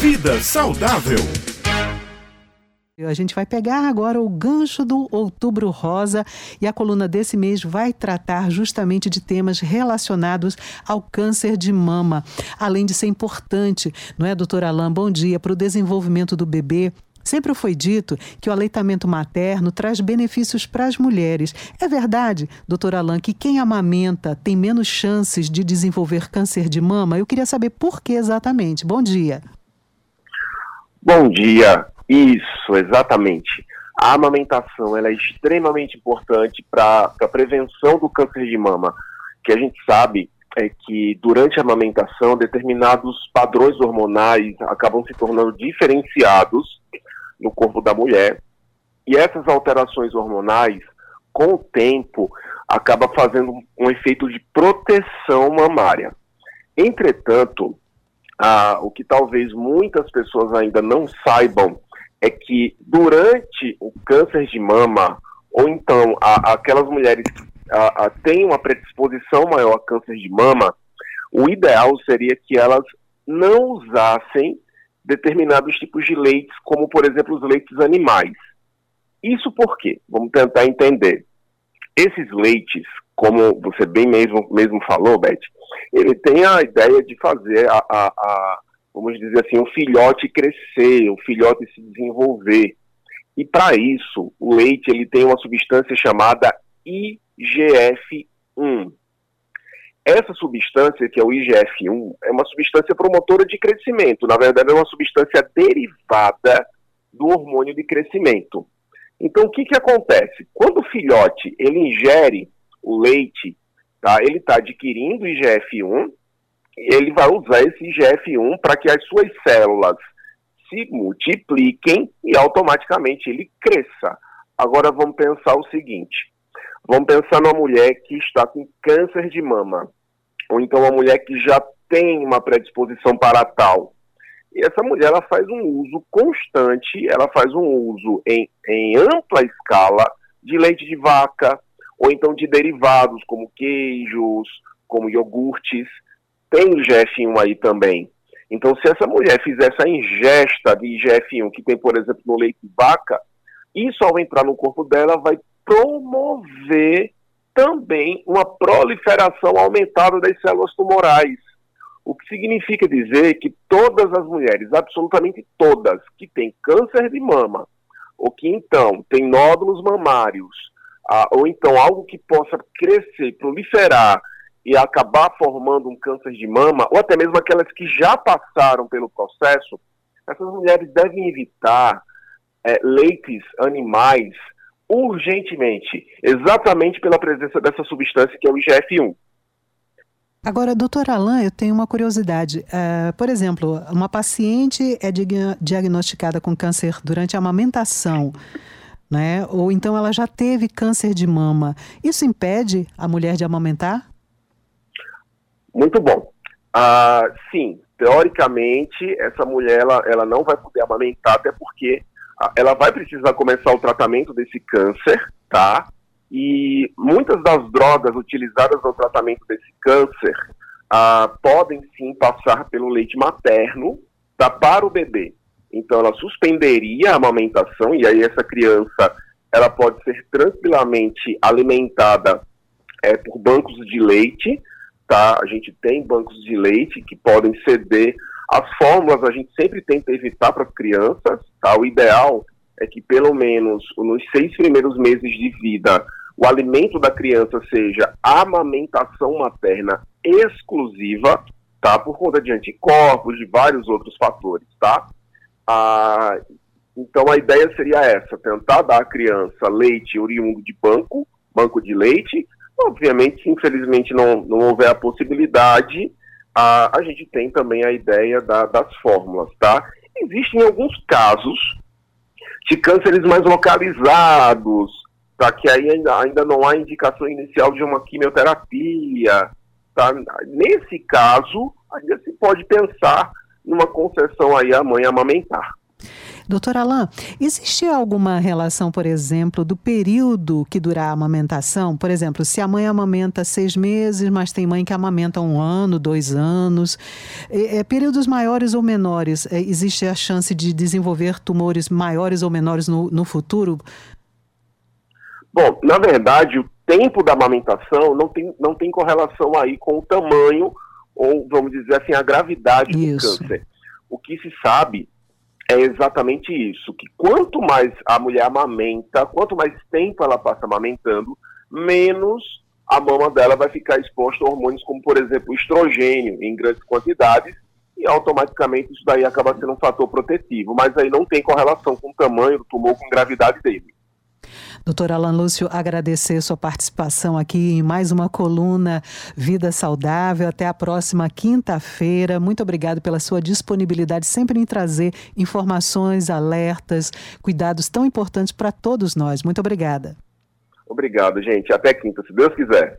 Vida saudável. A gente vai pegar agora o gancho do Outubro Rosa e a coluna desse mês vai tratar justamente de temas relacionados ao câncer de mama. Além de ser importante, não é, doutora Alain? Bom dia, para o desenvolvimento do bebê. Sempre foi dito que o aleitamento materno traz benefícios para as mulheres. É verdade, doutora Alain, que quem amamenta tem menos chances de desenvolver câncer de mama? Eu queria saber por que exatamente. Bom dia. Bom dia. Isso, exatamente. A amamentação ela é extremamente importante para a prevenção do câncer de mama, que a gente sabe é que durante a amamentação determinados padrões hormonais acabam se tornando diferenciados no corpo da mulher e essas alterações hormonais, com o tempo, acaba fazendo um efeito de proteção mamária. Entretanto, ah, o que talvez muitas pessoas ainda não saibam é que durante o câncer de mama, ou então a, aquelas mulheres que a, a, têm uma predisposição maior a câncer de mama, o ideal seria que elas não usassem determinados tipos de leites, como por exemplo os leites animais. Isso por quê? Vamos tentar entender. Esses leites, como você bem mesmo, mesmo falou, Beth, ele tem a ideia de fazer a, a, a vamos dizer assim, o filhote crescer, o filhote se desenvolver. E para isso, o leite ele tem uma substância chamada IGF-1. Essa substância, que é o IGF-1, é uma substância promotora de crescimento. Na verdade, é uma substância derivada do hormônio de crescimento. Então, o que, que acontece? Quando o filhote ele ingere o leite, tá, ele está adquirindo IGF-1, ele vai usar esse IGF-1 para que as suas células se multipliquem e automaticamente ele cresça. Agora vamos pensar o seguinte: vamos pensar numa mulher que está com câncer de mama, ou então uma mulher que já tem uma predisposição para tal. E essa mulher ela faz um uso constante, ela faz um uso em, em ampla escala de leite de vaca, ou então de derivados como queijos, como iogurtes tem IGF-1 aí também. Então, se essa mulher fizer essa ingesta de IGF-1, que tem, por exemplo, no leite de vaca, isso ao entrar no corpo dela vai promover também uma proliferação aumentada das células tumorais. O que significa dizer que todas as mulheres, absolutamente todas, que têm câncer de mama, ou que então têm nódulos mamários, ah, ou então algo que possa crescer, proliferar e acabar formando um câncer de mama, ou até mesmo aquelas que já passaram pelo processo, essas mulheres devem evitar é, leites animais urgentemente, exatamente pela presença dessa substância que é o IGF-1. Agora, doutor Alain, eu tenho uma curiosidade. Uh, por exemplo, uma paciente é diagnosticada com câncer durante a amamentação, né? ou então ela já teve câncer de mama. Isso impede a mulher de amamentar? Muito bom. Ah, sim, teoricamente, essa mulher ela, ela não vai poder amamentar, até porque ah, ela vai precisar começar o tratamento desse câncer, tá? E muitas das drogas utilizadas no tratamento desse câncer ah, podem sim passar pelo leite materno tá, para o bebê. Então, ela suspenderia a amamentação e aí essa criança ela pode ser tranquilamente alimentada é, por bancos de leite, tá? A gente tem bancos de leite que podem ceder. As fórmulas a gente sempre tenta evitar para as crianças, tá? O ideal é que pelo menos nos seis primeiros meses de vida o alimento da criança seja amamentação materna exclusiva, tá? Por conta de anticorpos, de vários outros fatores, tá? Então a ideia seria essa, tentar dar à criança leite oriundo de banco, banco de leite, Obviamente, infelizmente não, não houver a possibilidade, a, a gente tem também a ideia da, das fórmulas, tá? Existem alguns casos de cânceres mais localizados, tá? Que aí ainda, ainda não há indicação inicial de uma quimioterapia, tá? Nesse caso, ainda se pode pensar numa concessão aí à mãe amamentar. Doutor Alain, existe alguma relação, por exemplo, do período que dura a amamentação? Por exemplo, se a mãe amamenta seis meses, mas tem mãe que amamenta um ano, dois anos, é, é, períodos maiores ou menores, é, existe a chance de desenvolver tumores maiores ou menores no, no futuro? Bom, na verdade, o tempo da amamentação não tem, não tem correlação aí com o tamanho ou, vamos dizer assim, a gravidade isso. do câncer. O que se sabe é exatamente isso, que quanto mais a mulher amamenta, quanto mais tempo ela passa amamentando, menos a mama dela vai ficar exposta a hormônios como, por exemplo, o estrogênio em grandes quantidades, e automaticamente isso daí acaba sendo um fator protetivo, mas aí não tem correlação com o tamanho do tumor, com a gravidade dele. Doutor Alan Lúcio, agradecer sua participação aqui em mais uma coluna Vida Saudável. Até a próxima quinta-feira. Muito obrigado pela sua disponibilidade sempre em trazer informações, alertas, cuidados tão importantes para todos nós. Muito obrigada. Obrigado, gente. Até quinta, se Deus quiser.